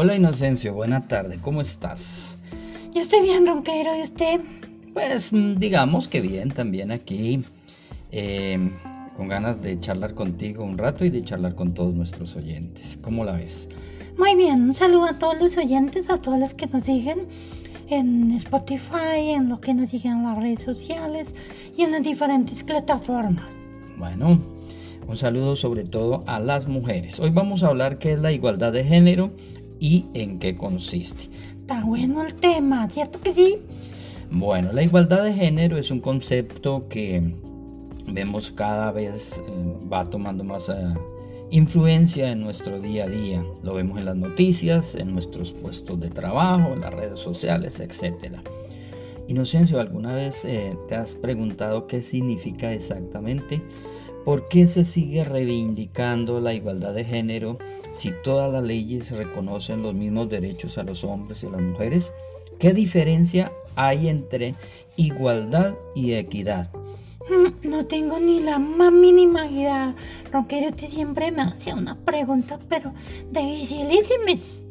Hola Inocencio, buena tarde, ¿cómo estás? Yo estoy bien, Ronquero, ¿y usted? Pues mm, digamos que bien, también aquí, em, con ganas de charlar contigo un rato y de charlar con todos nuestros oyentes. ¿Cómo la ves? Muy bien, un saludo a todos los oyentes, a todos los que nos siguen en Spotify, en los que nos siguen en las redes sociales y en las diferentes plataformas. Bueno, un saludo sobre todo a las mujeres. Hoy vamos a hablar qué es la igualdad de género y en qué consiste. Está bueno el tema, ¿cierto que sí? Bueno, la igualdad de género es un concepto que vemos cada vez eh, va tomando más eh, influencia en nuestro día a día. Lo vemos en las noticias, en nuestros puestos de trabajo, en las redes sociales, etc. Inocencio, ¿alguna vez eh, te has preguntado qué significa exactamente? ¿Por qué se sigue reivindicando la igualdad de género si todas las leyes reconocen los mismos derechos a los hombres y a las mujeres? ¿Qué diferencia hay entre igualdad y equidad? Mm, no tengo ni la más mínima idea. Roquero, usted siempre me hace una pregunta, pero dificilísimas.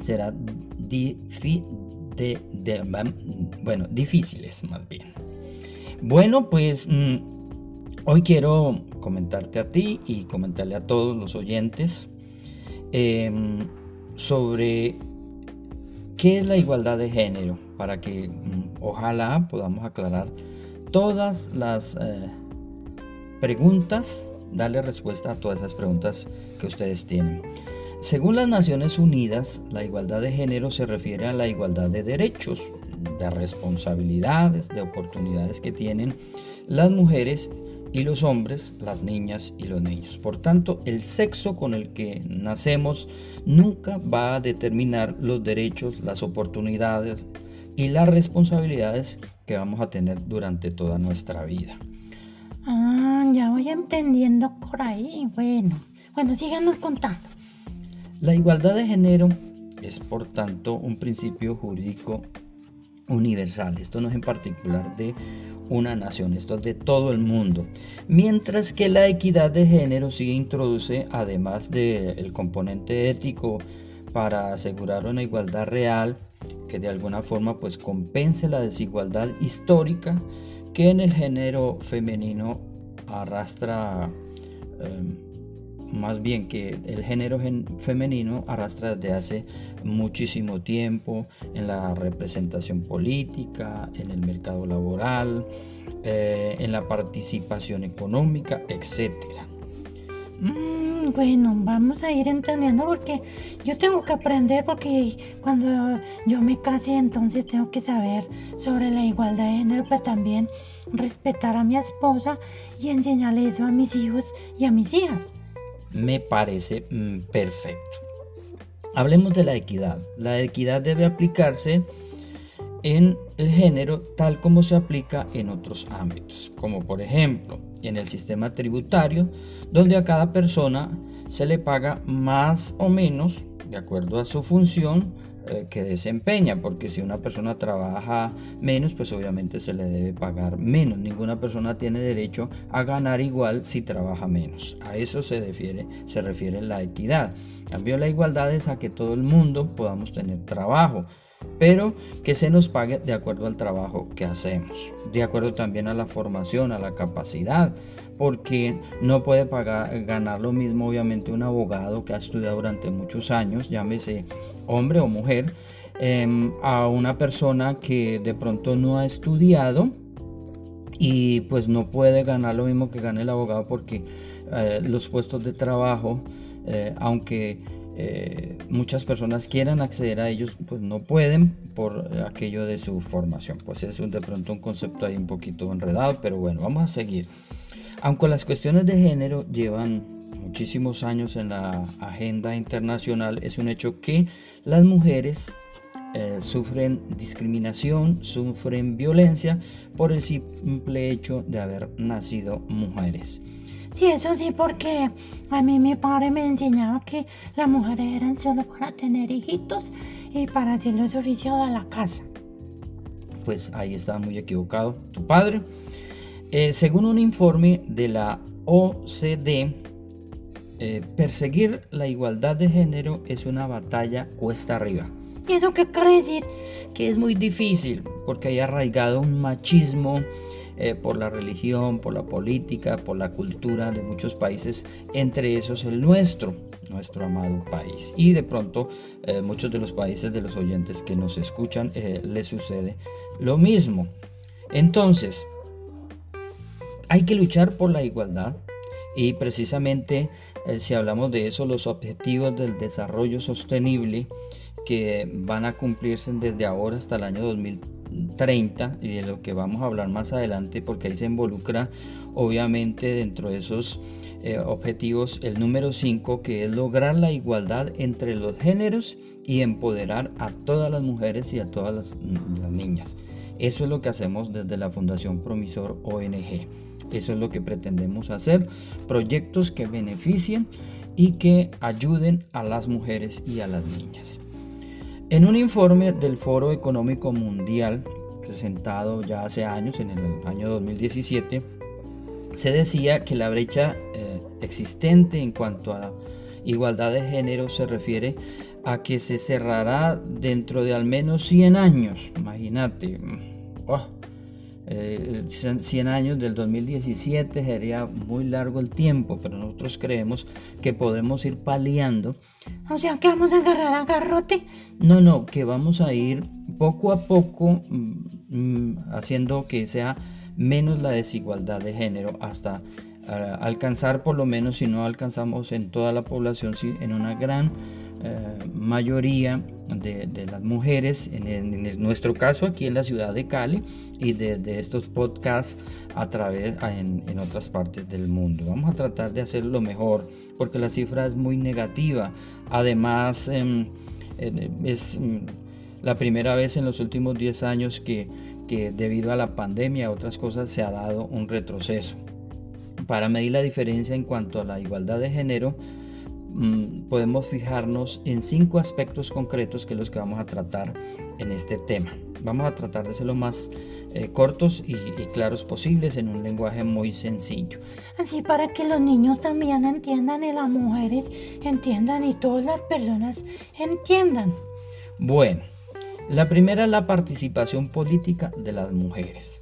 Será difícil de, bueno, difíciles más bien. Bueno, pues mm, hoy quiero comentarte a ti y comentarle a todos los oyentes em, sobre qué es la igualdad de género, para que mm, ojalá podamos aclarar todas las eh, preguntas, darle respuesta a todas esas preguntas que ustedes tienen. Según las Naciones Unidas, la igualdad de género se refiere a la igualdad de derechos, de responsabilidades, de oportunidades que tienen las mujeres y los hombres, las niñas y los niños. Por tanto, el sexo con el que nacemos nunca va a determinar los derechos, las oportunidades y las responsabilidades que vamos a tener durante toda nuestra vida. Ah, ya voy entendiendo por ahí. Bueno, bueno, síganos contando. La igualdad de género es por tanto un principio jurídico universal. Esto no es en particular de una nación, esto es de todo el mundo. Mientras que la equidad de género sí introduce, además del componente ético, para asegurar una igualdad real, que de alguna forma pues compense la desigualdad histórica que en el género femenino arrastra em, más bien que el género femenino arrastra desde hace muchísimo tiempo en la representación política, en el mercado laboral, eh, en la participación económica, etc. Mm, bueno, vamos a ir entendiendo porque yo tengo que aprender porque cuando yo me case entonces tengo que saber sobre la igualdad de género, pero también respetar a mi esposa y enseñarle eso a mis hijos y a mis hijas me parece mm, perfecto. Hablemos de la equidad. La equidad debe aplicarse en el género tal como se aplica en otros ámbitos, como por ejemplo en el sistema tributario, donde a cada persona se le paga más o menos de acuerdo a su función eh, que desempeña, porque si una persona trabaja menos, pues obviamente se le debe pagar menos. Ninguna persona tiene derecho a ganar igual si trabaja menos. A eso se refiere, se refiere la equidad. Cambio la igualdad es a que todo el mundo podamos tener trabajo pero que se nos pague de acuerdo al trabajo que hacemos, de acuerdo también a la formación, a la capacidad, porque no puede pagar, ganar lo mismo obviamente un abogado que ha estudiado durante muchos años, llámese hombre o mujer, em, a una persona que de pronto no ha estudiado y pues no puede ganar lo mismo que gana el abogado porque eh, los puestos de trabajo, eh, aunque eh, muchas personas quieran acceder a ellos, pues no pueden por aquello de su formación. Pues es de pronto un concepto ahí un poquito enredado, pero bueno, vamos a seguir. Aunque las cuestiones de género llevan muchísimos años en la agenda internacional, es un hecho que las mujeres eh, sufren discriminación, sufren violencia por el simple hecho de haber nacido mujeres. Sí, eso sí, porque a mí mi padre me enseñaba que las mujeres eran solo para tener hijitos y para hacer los oficios de la casa. Pues ahí estaba muy equivocado tu padre. Eh, según un informe de la OCDE, eh, perseguir la igualdad de género es una batalla cuesta arriba. ¿Y eso qué quiere decir? Que es muy difícil porque hay arraigado un machismo eh, por la religión, por la política, por la cultura de muchos países, entre esos el nuestro, nuestro amado país. Y de pronto eh, muchos de los países de los oyentes que nos escuchan eh, les sucede lo mismo. Entonces, hay que luchar por la igualdad y precisamente si hablamos de eso, los objetivos del desarrollo sostenible que van a cumplirse desde ahora hasta el año 2030 y de lo que vamos a hablar más adelante porque ahí se involucra obviamente dentro de esos eh, objetivos el número 5 que es lograr la igualdad entre los géneros y empoderar a todas las mujeres y a todas las, las niñas. Eso es lo que hacemos desde la Fundación Promisor ONG. Eso es lo que pretendemos hacer. Proyectos que beneficien y que ayuden a las mujeres y a las niñas. En un informe del Foro Económico Mundial, presentado ya hace años, en el año 2017, se decía que la brecha eh, existente en cuanto a igualdad de género se refiere a que se cerrará dentro de al menos 100 años. Imagínate. Oh, 100 eh, años del 2017 sería muy largo el tiempo, pero nosotros creemos que podemos ir paliando. O sea, que vamos a agarrar a garrote. No, no, que vamos a ir poco a poco mm, mm, haciendo que sea menos la desigualdad de género hasta ah, alcanzar por lo menos, si no alcanzamos en toda la población, sí, en una gran eh, mayoría de, las mujeres, en, nuestro caso aquí en la ciudad de Cali y de, estos podcasts a través en, en, otras partes del mundo. Vamos a tratar de hacerlo mejor porque la cifra es muy negativa. Además, em, es mm, la primera vez en los últimos 10 años que, que debido a la pandemia y otras cosas se ha dado un retroceso. Para medir la diferencia en cuanto a la igualdad de género, Mm, podemos fijarnos en cinco aspectos concretos que los que vamos a tratar en este tema. Vamos a tratar de ser lo más eh, cortos y, claros posibles en un lenguaje muy sencillo. Así para que los niños también entiendan y las mujeres entiendan y todas las personas entiendan. Bueno, la primera es la participación política de las mujeres.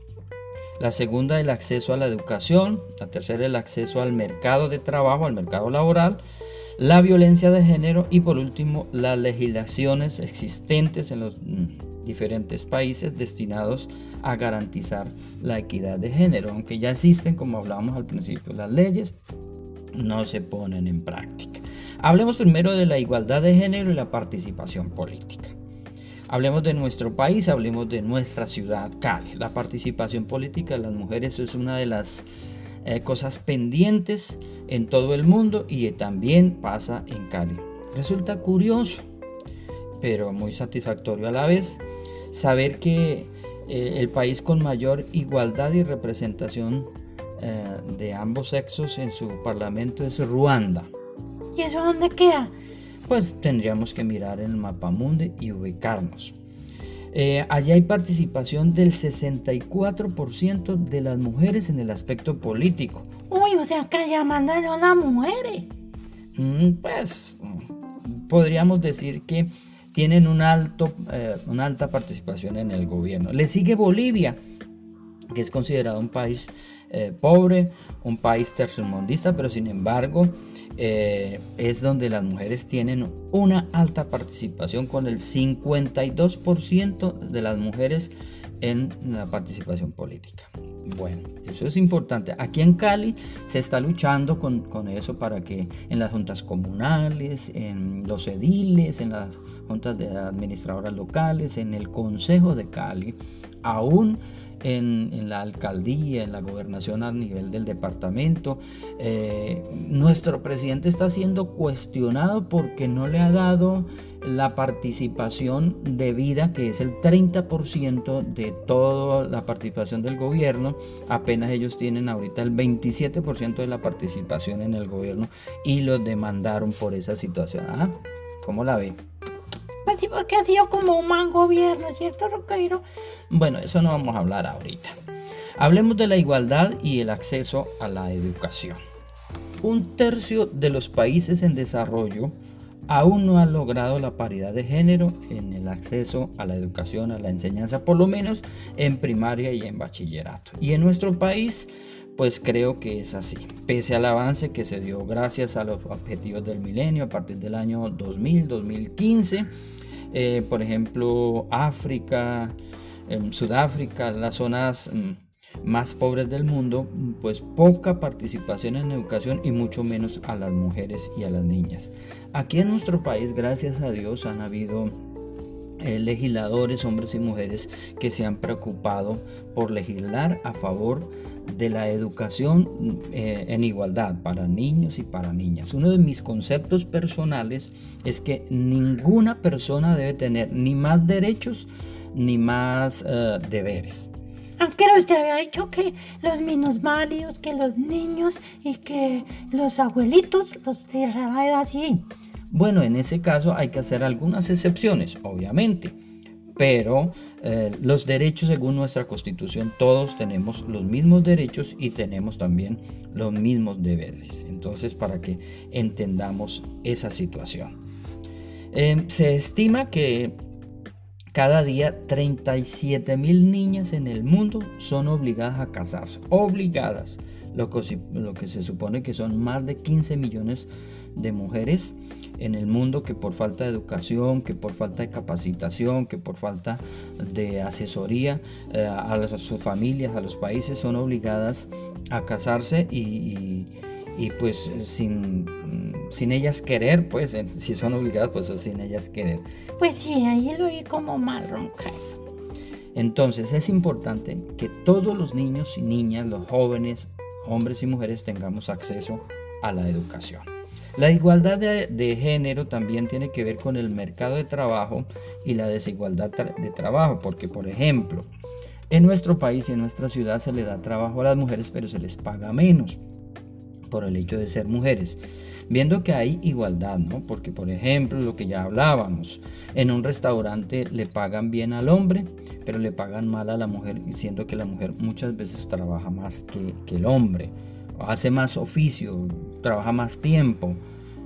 La segunda, el acceso a la educación. La tercera, el acceso al mercado de trabajo, al mercado laboral la violencia de género y por último las legislaciones existentes en los mm, diferentes países destinados a garantizar la equidad de género, aunque ya existen, como hablábamos al principio, las leyes no se ponen en práctica. Hablemos primero de la igualdad de género y la participación política. Hablemos de nuestro país, hablemos de nuestra ciudad, Cali. La participación política de las mujeres es una de las eh, cosas pendientes en todo el mundo y también pasa en Cali. Resulta curioso, pero muy satisfactorio a la vez, saber que eh, el país con mayor igualdad y representación eh, de ambos sexos en su parlamento es Ruanda. ¿Y eso dónde queda? Pues tendríamos que mirar en el mapa mundi y ubicarnos. Eh, allí hay participación del 64% de las mujeres en el aspecto político. Uy, o sea que allá mandan a las mujeres. Mm, pues podríamos decir que tienen un alto, eh, una alta participación en el gobierno. Le sigue Bolivia, que es considerado un país eh, pobre, un país tercermundista, pero sin embargo eh, es donde las mujeres tienen una alta participación con el 52% de las mujeres en la participación política. Bueno, eso es importante. Aquí en Cali se está luchando con, con, eso para que en las juntas comunales, en los ediles, en las juntas de administradoras locales, en el Consejo de Cali, aún en, la alcaldía, en la gobernación a nivel del departamento. Eh, nuestro presidente está siendo cuestionado porque no le ha dado la participación debida, que es el 30% de toda la participación del gobierno. Apenas ellos tienen ahorita el 27% de la participación en el gobierno y los demandaron por esa situación. ¿Ah? ¿Cómo la ve? Pues porque ha sido como un mal gobierno, ¿cierto, Roqueiro? Bueno, eso no vamos a hablar ahorita. Hablemos de la igualdad y el acceso a la educación. un tercio de los países en desarrollo aún no han logrado la paridad de género en el acceso a la educación, a la enseñanza, por lo menos en primaria y en bachillerato. Y en nuestro país, pues creo que es así. Pese al avance que se dio gracias a los objetivos del milenio a partir del año 2000, 2015, eh, por ejemplo, África, Sudáfrica, las zonas... Mm, más pobres del mundo, pues poca participación en educación y mucho menos a las mujeres y a las niñas. Aquí en nuestro país, gracias a Dios, han habido eh, legisladores, hombres y mujeres, que se han preocupado por legislar a favor de la educación eh, en igualdad para niños y para niñas. Uno de mis conceptos personales es que ninguna persona debe tener ni más derechos ni más eh, deberes. Aunque usted había dicho que los minusválidos, que los niños y que los abuelitos los de edad así. Bueno, en ese caso hay que hacer algunas excepciones, obviamente. Pero eh, los derechos según nuestra constitución, todos tenemos los mismos derechos y tenemos también los mismos deberes. Entonces, para que entendamos esa situación. Eh, se estima que cada día 37 mil niñas en el mundo son obligadas a casarse. Obligadas. Lo que se supone que son más de 15 millones de mujeres en el mundo que por falta de educación, que por falta de capacitación, que por falta de asesoría eh, a, sus familias, a los países, son obligadas a casarse y y pues sin, sin ellas querer, pues si son obligadas, pues sin ellas querer. Pues sí, ahí lo vi como mal roncar. Entonces es importante que todos los niños y niñas, los jóvenes, hombres y mujeres tengamos acceso a la educación. La igualdad de, género también tiene que ver con el mercado de trabajo y la desigualdad de trabajo, porque por ejemplo, en nuestro país y en nuestra ciudad se le da trabajo a las mujeres, pero se les paga menos por el hecho de ser mujeres. Viendo que hay igualdad, ¿no? Porque, por ejemplo, lo que ya hablábamos, en un restaurante le pagan bien al hombre, pero le pagan mal a la mujer, siendo que la mujer muchas veces trabaja más que, que el hombre, hace más oficio, trabaja más tiempo.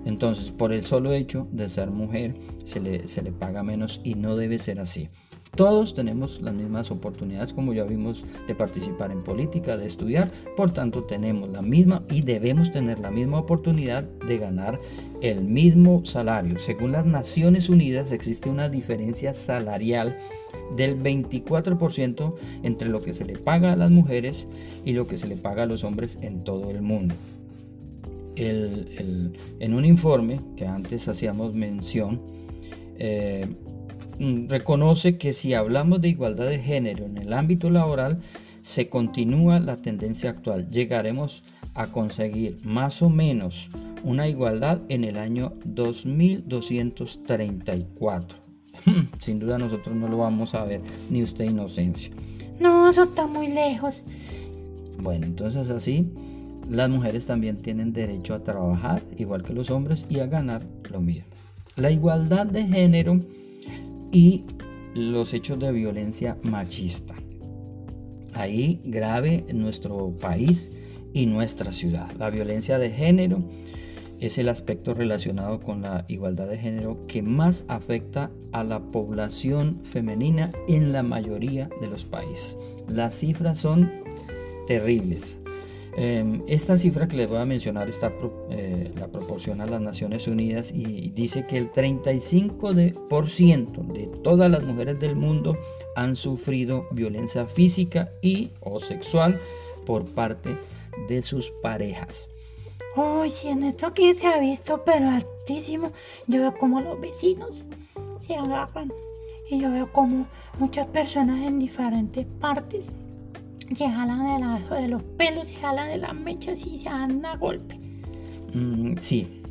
Entonces, por el solo hecho de ser mujer, se le, se le paga menos y no debe ser así. Todos tenemos las mismas oportunidades, como ya vimos, de participar en política, de estudiar. Por tanto, tenemos la misma y debemos tener la misma oportunidad de ganar el mismo salario. Según las Naciones Unidas, existe una diferencia salarial del 24% entre lo que se le paga a las mujeres y lo que se le paga a los hombres en todo el mundo. En un informe que antes hacíamos mención, eh, Mm, reconoce que si hablamos de igualdad de género en el ámbito laboral, se continúa la tendencia actual. Llegaremos a conseguir más o menos una igualdad en el año 2234. Sin duda nosotros no lo vamos a ver, ni usted inocencia. No, eso está muy lejos. Bueno, entonces así las mujeres también tienen derecho a trabajar igual que los hombres y a ganar lo mismo. La igualdad de género y los hechos de violencia machista. Ahí grave en nuestro país y nuestra ciudad. La violencia de género es el aspecto relacionado con la igualdad de género que más afecta a la población femenina en la mayoría de los países. Las cifras son terribles. Em, esta cifra que les voy a mencionar está, eh, la proporciona las Naciones Unidas y dice que el 35% de, de todas las mujeres del mundo han sufrido violencia física y o sexual por parte de sus parejas. Si en esto aquí se ha visto, pero altísimo. Yo veo como los vecinos se agarran. Y yo veo como muchas personas en diferentes partes se jalan de, de los pelos, se jalan de las mechas y se dan a golpe. Mm, sí,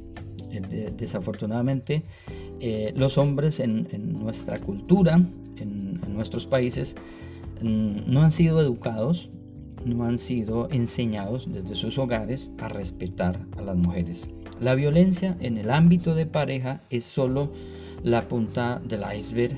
desafortunadamente eh, los hombres en, nuestra cultura, en, nuestros países, mm, no han sido educados, no han sido enseñados desde sus hogares a respetar a las mujeres. La violencia en el ámbito de pareja es solo la punta del iceberg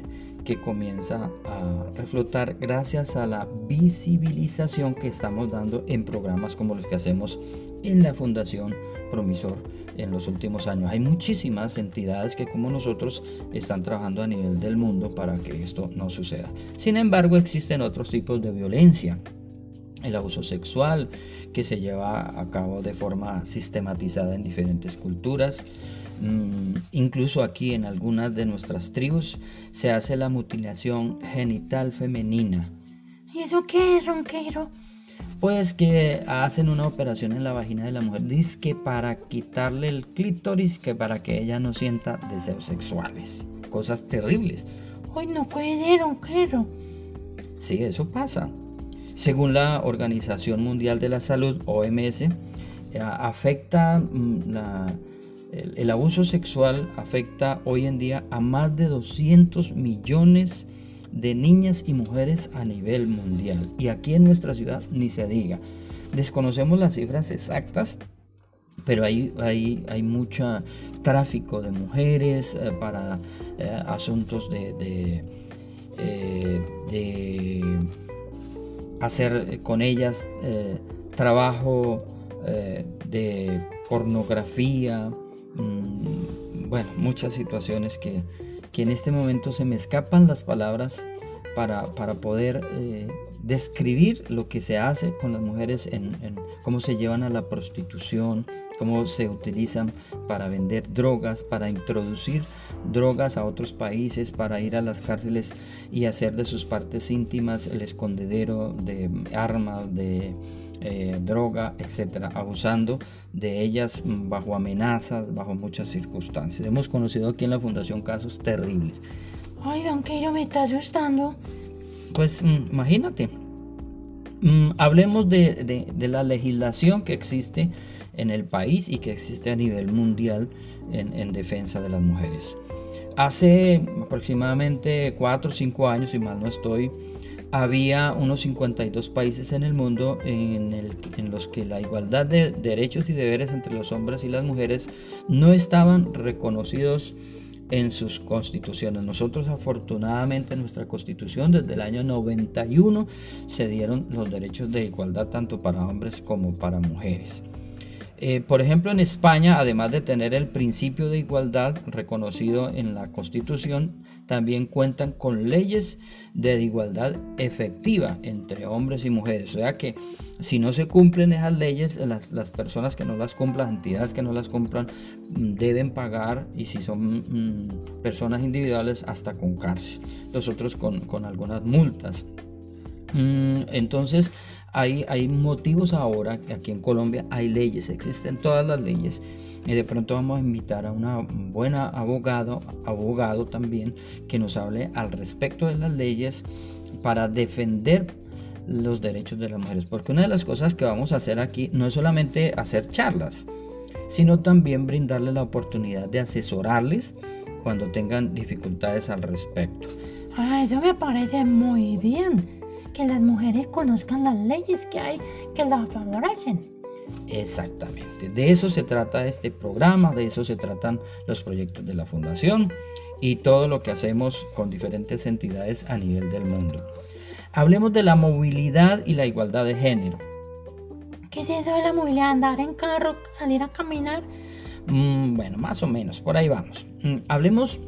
que comienza a reflotar gracias a la visibilización que estamos dando en programas como los que hacemos en la Fundación Promisor en los últimos años. Hay muchísimas entidades que como nosotros están trabajando a nivel del mundo para que esto no suceda. Sin embargo, existen otros tipos de violencia. El abuso sexual que se lleva a cabo de forma sistematizada en diferentes culturas. Mm, incluso aquí en algunas de nuestras tribus se hace la mutilación genital femenina. ¿Y eso qué es, Ronquero? pues que hacen una operación en la vagina de la mujer, dice que para quitarle el clítoris, que para que ella no sienta deseos sexuales. Cosas terribles. Ay, no puede ser, quiero. Sí, eso pasa. Según la Organización Mundial de la Salud, OMS, eh, afecta mm, el, abuso sexual afecta hoy en día a más de 200 millones de niñas y mujeres a nivel mundial. Y aquí en nuestra ciudad ni se diga. Desconocemos las cifras exactas, pero hay, hay, hay mucho tráfico de mujeres eh, para eh, asuntos de, eh, de, hacer con ellas trabajo de pornografía, mm, bueno, muchas situaciones que, que en este momento se me escapan las palabras para, poder eh, describir lo que se hace con las mujeres, cómo se llevan a la prostitución, cómo se utilizan para vender drogas, para introducir drogas a otros países, para ir a las cárceles y hacer de sus partes íntimas el escondedero de armas, de eh, droga, etcétera, abusando de ellas bajo amenazas, bajo muchas circunstancias. Hemos conocido aquí en la Fundación casos terribles. Ay, don yo me está asustando. Pues mm, imagínate. Mm, hablemos de, la legislación que existe en el país y que existe a nivel mundial en, en defensa de las mujeres. Hace aproximadamente 4 o 5 años, si mal no estoy, había unos 52 países en el mundo en, los que la igualdad de derechos y deberes entre los hombres y las mujeres no estaban reconocidos en sus constituciones. Nosotros afortunadamente en nuestra constitución desde el año 91 se dieron los derechos de igualdad tanto para hombres como para mujeres. Eh, por ejemplo, en España, además de tener el principio de igualdad reconocido en la Constitución, también cuentan con leyes de igualdad efectiva entre hombres y mujeres. O sea que si no se cumplen esas leyes, las, personas que no las cumplan, las entidades que no las cumplan, mm, deben pagar y si son mm, personas individuales, hasta con cárcel. Los otros con, algunas multas. Mm, entonces, hay, hay motivos ahora, aquí en Colombia hay leyes, existen todas las leyes y de pronto vamos a invitar a una buena abogado, abogado también, que nos hable al respecto de las leyes para defender los derechos de las mujeres. Porque una de las cosas que vamos a hacer aquí no es solamente hacer charlas, sino también brindarles la oportunidad de asesorarles cuando tengan dificultades al respecto. Ah, eso me parece muy bien que las mujeres conozcan las leyes que hay que las favorecen. Exactamente, de eso se trata este programa, de eso se tratan los proyectos de la Fundación y todo lo que hacemos con diferentes entidades a nivel del mundo. Hablemos de la movilidad y la igualdad de género. ¿Qué es eso de la movilidad? ¿Andar en carro, salir a caminar? Mm, bueno, más o menos, por ahí vamos. Mm, hablemos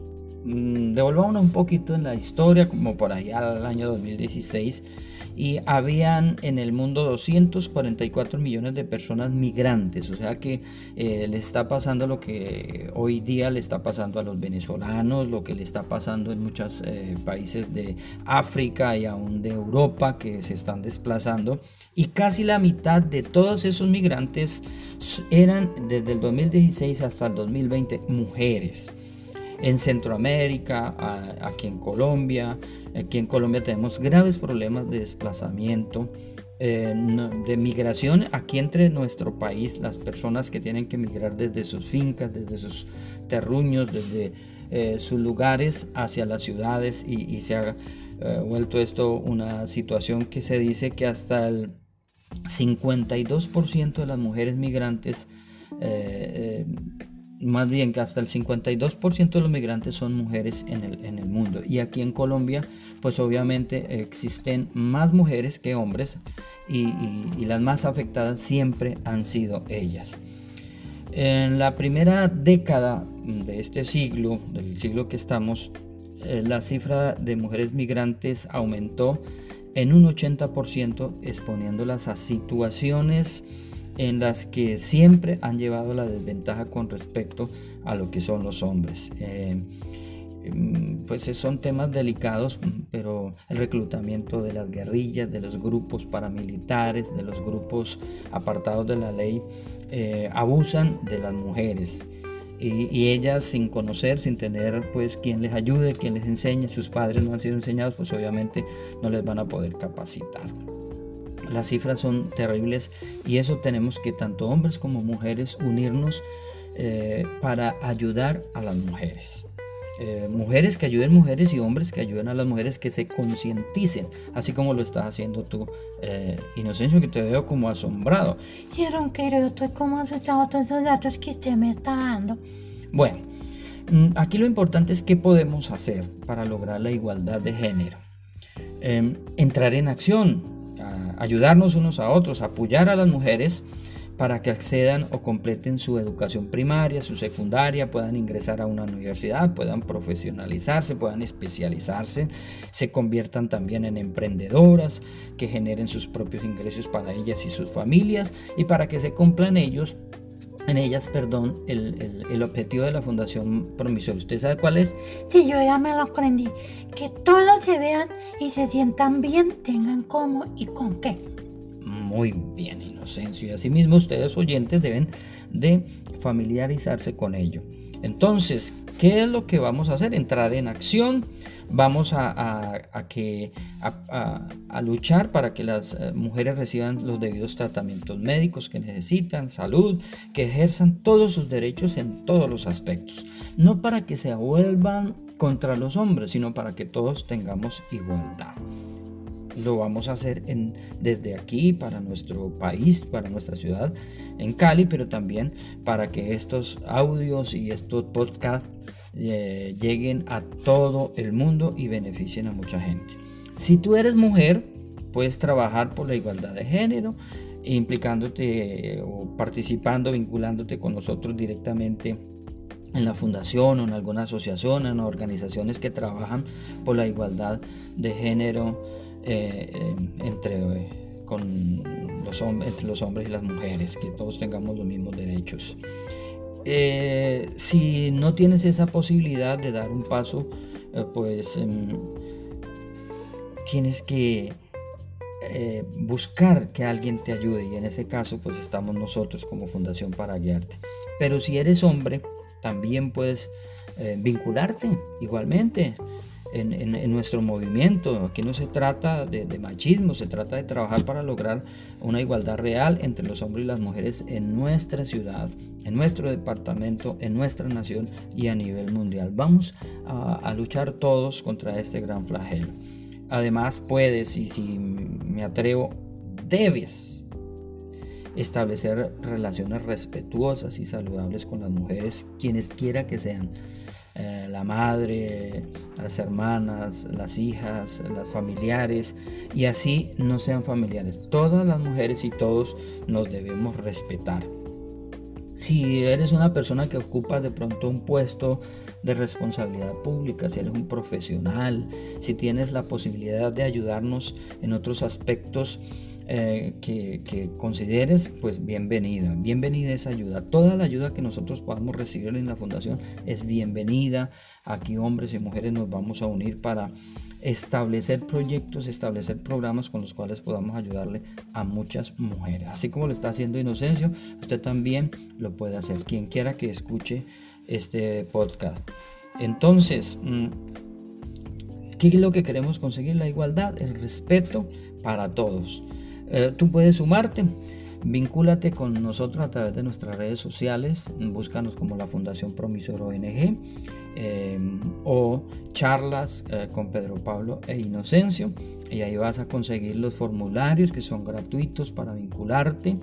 devolvámonos un poquito en la historia, como por allá al año 2016, y habían en el mundo 244 millones de personas migrantes, o sea que eh, le está pasando lo que hoy día le está pasando a los venezolanos, lo que le está pasando en muchos eh, países de África y aún de Europa que se están desplazando. Y casi la mitad de todos esos migrantes eran desde el 2016 hasta el 2020 mujeres en Centroamérica, aquí en Colombia. Aquí en Colombia tenemos graves problemas de desplazamiento, eh, de migración aquí entre nuestro país, las personas que tienen que migrar desde sus fincas, desde sus terruños, desde eh, sus lugares hacia las ciudades y, se ha eh, vuelto esto una situación que se dice que hasta el 52% de las mujeres migrantes más bien que hasta el 52% de los migrantes son mujeres en el, en el mundo. Y aquí en Colombia, pues obviamente existen más mujeres que hombres y, las más afectadas siempre han sido ellas. En la primera década de este siglo, del siglo que estamos, eh, la cifra de mujeres migrantes aumentó en un 80%, exponiéndolas a situaciones en las que siempre han llevado la desventaja con respecto a lo que son los hombres. Eh, mm, pues son temas delicados, pero el reclutamiento de las guerrillas, de los grupos paramilitares, de los grupos apartados de la ley, eh, abusan de las mujeres y, ellas sin conocer, sin tener pues quien les ayude, quien les enseñe, sus padres no han sido enseñados, pues obviamente no les van a poder capacitar. Las cifras son terribles y eso tenemos que tanto hombres como mujeres unirnos eh, para ayudar a las mujeres. Eh, mujeres que ayuden mujeres y hombres que ayuden a las mujeres que se concienticen, así como lo estás haciendo tú, eh, Inocencio, que te veo como asombrado. Quiero querido, estoy como asustado todos esos datos que usted me está dando. Bueno, mm, aquí lo importante es qué podemos hacer para lograr la igualdad de género. Em, entrar en acción, ayudarnos unos a otros, apoyar a las mujeres para que accedan o completen su educación primaria, su secundaria, puedan ingresar a una universidad, puedan profesionalizarse, puedan especializarse, se conviertan también en emprendedoras, que generen sus propios ingresos para ellas y sus familias y para que se cumplan ellos en ellas, perdón, el, el, objetivo de la Fundación Promisoria. ¿Usted sabe cuál es? Sí, yo ya me lo aprendí. Que todos se vean y se sientan bien, tengan cómo y con qué. Muy bien, Inocencio. Y asimismo ustedes oyentes deben de familiarizarse con ello. Entonces, ¿qué es lo que vamos a hacer? Entrar en acción. Vamos a, que, a, luchar para que las eh, mujeres reciban los debidos tratamientos médicos que necesitan, salud, que ejerzan todos sus derechos en todos los aspectos. No para que se vuelvan contra los hombres, sino para que todos tengamos igualdad lo vamos a hacer desde aquí para nuestro país, para nuestra ciudad, en Cali, pero también para que estos audios y estos podcasts eh, lleguen a todo el mundo y beneficien a mucha gente. Si tú eres mujer, puedes trabajar por la igualdad de género, implicándote o participando, vinculándote con nosotros directamente en la fundación o en alguna asociación, en organizaciones que trabajan por la igualdad de género eh, entre, con los, entre los hombres y las mujeres, que todos tengamos los mismos derechos. Eh, si no tienes esa posibilidad de dar un paso, eh, pues em, tienes que buscar que alguien te ayude y en ese caso pues estamos nosotros como fundación para guiarte. Pero si eres hombre, también puedes vincularte igualmente en, nuestro movimiento. Aquí no se trata de, machismo, se trata de trabajar para lograr una igualdad real entre los hombres y las mujeres en nuestra ciudad, en nuestro departamento, en nuestra nación y a nivel mundial. Vamos a, luchar todos contra este gran flagelo. Además puedes, y si me atrevo, debes establecer relaciones respetuosas y saludables con las mujeres, quienes quiera que sean eh, la madre, las hermanas, las hijas, las familiares, y así no sean familiares. Todas las mujeres y todos nos debemos respetar. Si eres una persona que ocupa de pronto un puesto de responsabilidad pública, si eres un profesional, si tienes la posibilidad de ayudarnos en otros aspectos, eh, que, consideres, pues bienvenida. Bienvenida esa ayuda. Toda la ayuda que nosotros podamos recibir en la fundación es bienvenida. Aquí hombres y mujeres nos vamos a unir para establecer proyectos, establecer programas con los cuales podamos ayudarle a muchas mujeres. Así como lo está haciendo Inocencio, usted también lo puede hacer. Quien quiera que escuche este podcast. Entonces, mm, ¿qué es lo que queremos conseguir? La igualdad, el respeto para todos. Eh, tú puedes sumarte. Vincúlate con nosotros a través de nuestras redes sociales. Búscanos como la Fundación Promisor ONG eh, o charlas eh, con Pedro Pablo e Inocencio. Y ahí vas a conseguir los formularios que son gratuitos para vincularte.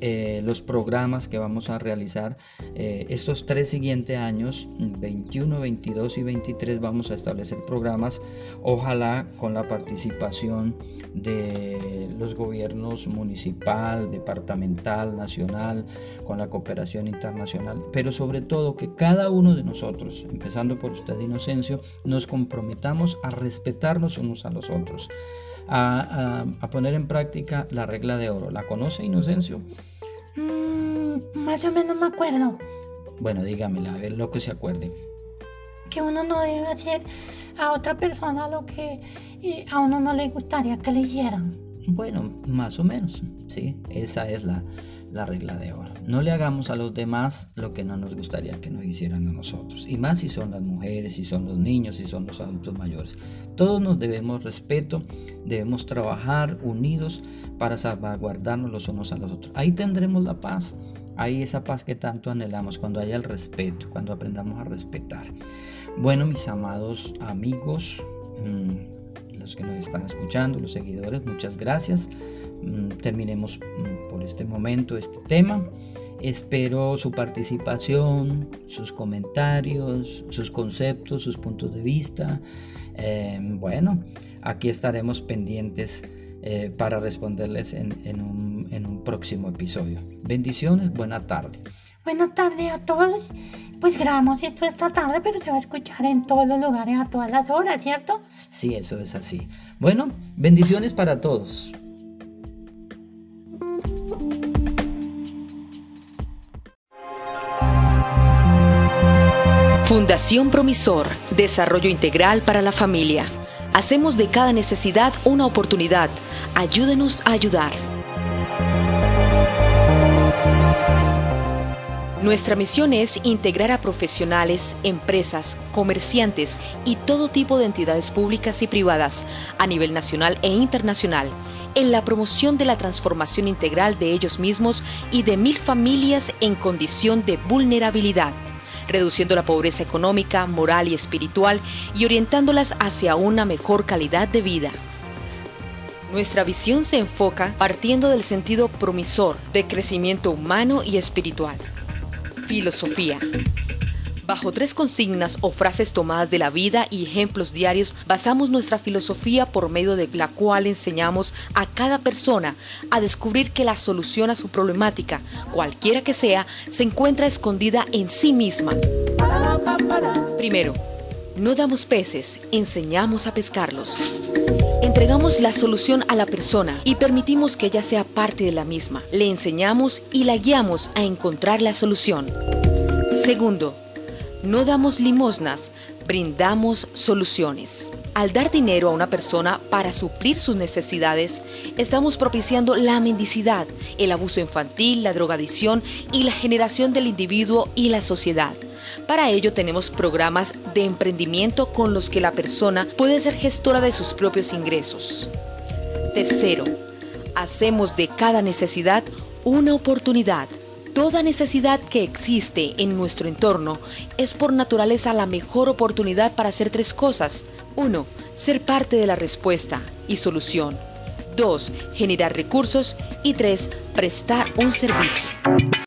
Eh, los programas que vamos a realizar eh, estos tres siguientes años, 21, 22 y 23, vamos a establecer programas, ojalá con la participación de los gobiernos municipal, departamental, nacional, con la cooperación internacional, pero sobre todo que cada uno de nosotros, empezando por usted Inocencio, nos comprometamos a respetarnos unos a los otros a, poner en práctica la regla de oro. ¿La conoce Inocencio? Mm, más o menos me acuerdo. Bueno, dígamela, a ver lo que se acuerde. Que uno no debe hacer a otra persona lo que eh, a uno no le gustaría que le hicieran. Bueno, más o menos, sí, esa es la, la regla de oro. No le hagamos a los demás lo que no nos gustaría que nos hicieran a nosotros. Y más si son las mujeres, si son los niños, si son los adultos mayores. Todos nos debemos respeto, debemos trabajar unidos para salvaguardarnos los unos a los otros. Ahí tendremos la paz. Ahí esa paz que tanto anhelamos, cuando haya el respeto, cuando aprendamos a respetar. Bueno, mis amados amigos, mm, los que nos están escuchando, los seguidores, muchas gracias. Mm, terminemos mm, por este momento este tema. Espero su participación, sus comentarios, sus conceptos, sus puntos de vista. Em, bueno, aquí estaremos pendientes eh, para responderles en, un, en un próximo episodio. Bendiciones, buena tarde. Buenas tardes a todos. Pues grabamos esto esta tarde, pero se va a escuchar en todos los lugares a todas las horas, ¿cierto? Sí, eso es así. Bueno, bendiciones para todos. Fundación Promisor, Desarrollo Integral para la Familia. Hacemos de cada necesidad una oportunidad. Ayúdenos a ayudar. Nuestra misión es integrar a profesionales, empresas, comerciantes y todo tipo de entidades públicas y privadas a nivel nacional e internacional en la promoción de la transformación integral de ellos mismos y de mil familias en condición de vulnerabilidad reduciendo la pobreza económica, moral y espiritual y orientándolas hacia una mejor calidad de vida. Nuestra visión se enfoca partiendo del sentido promisor de crecimiento humano y espiritual. Filosofía. Bajo tres consignas o frases tomadas de la vida y ejemplos diarios, basamos nuestra filosofía por medio de la cual enseñamos a cada persona a descubrir que la solución a su problemática, cualquiera que sea, se encuentra escondida en sí misma. Primero, no damos peces, enseñamos a pescarlos. Entregamos la solución a la persona y permitimos que ella sea parte de la misma. Le enseñamos y la guiamos a encontrar la solución. Segundo, no damos limosnas, brindamos soluciones. Al dar dinero a una persona para suplir sus necesidades, estamos propiciando la mendicidad, el abuso infantil, la drogadicción y la generación del individuo y la sociedad. Para ello tenemos programas de emprendimiento con los que la persona puede ser gestora de sus propios ingresos. Tercero, hacemos de cada necesidad una oportunidad Toda necesidad que existe en nuestro entorno es por naturaleza la mejor oportunidad para hacer tres cosas. 1. Ser parte de la respuesta y solución. 2. Generar recursos. Y 3. Prestar un servicio.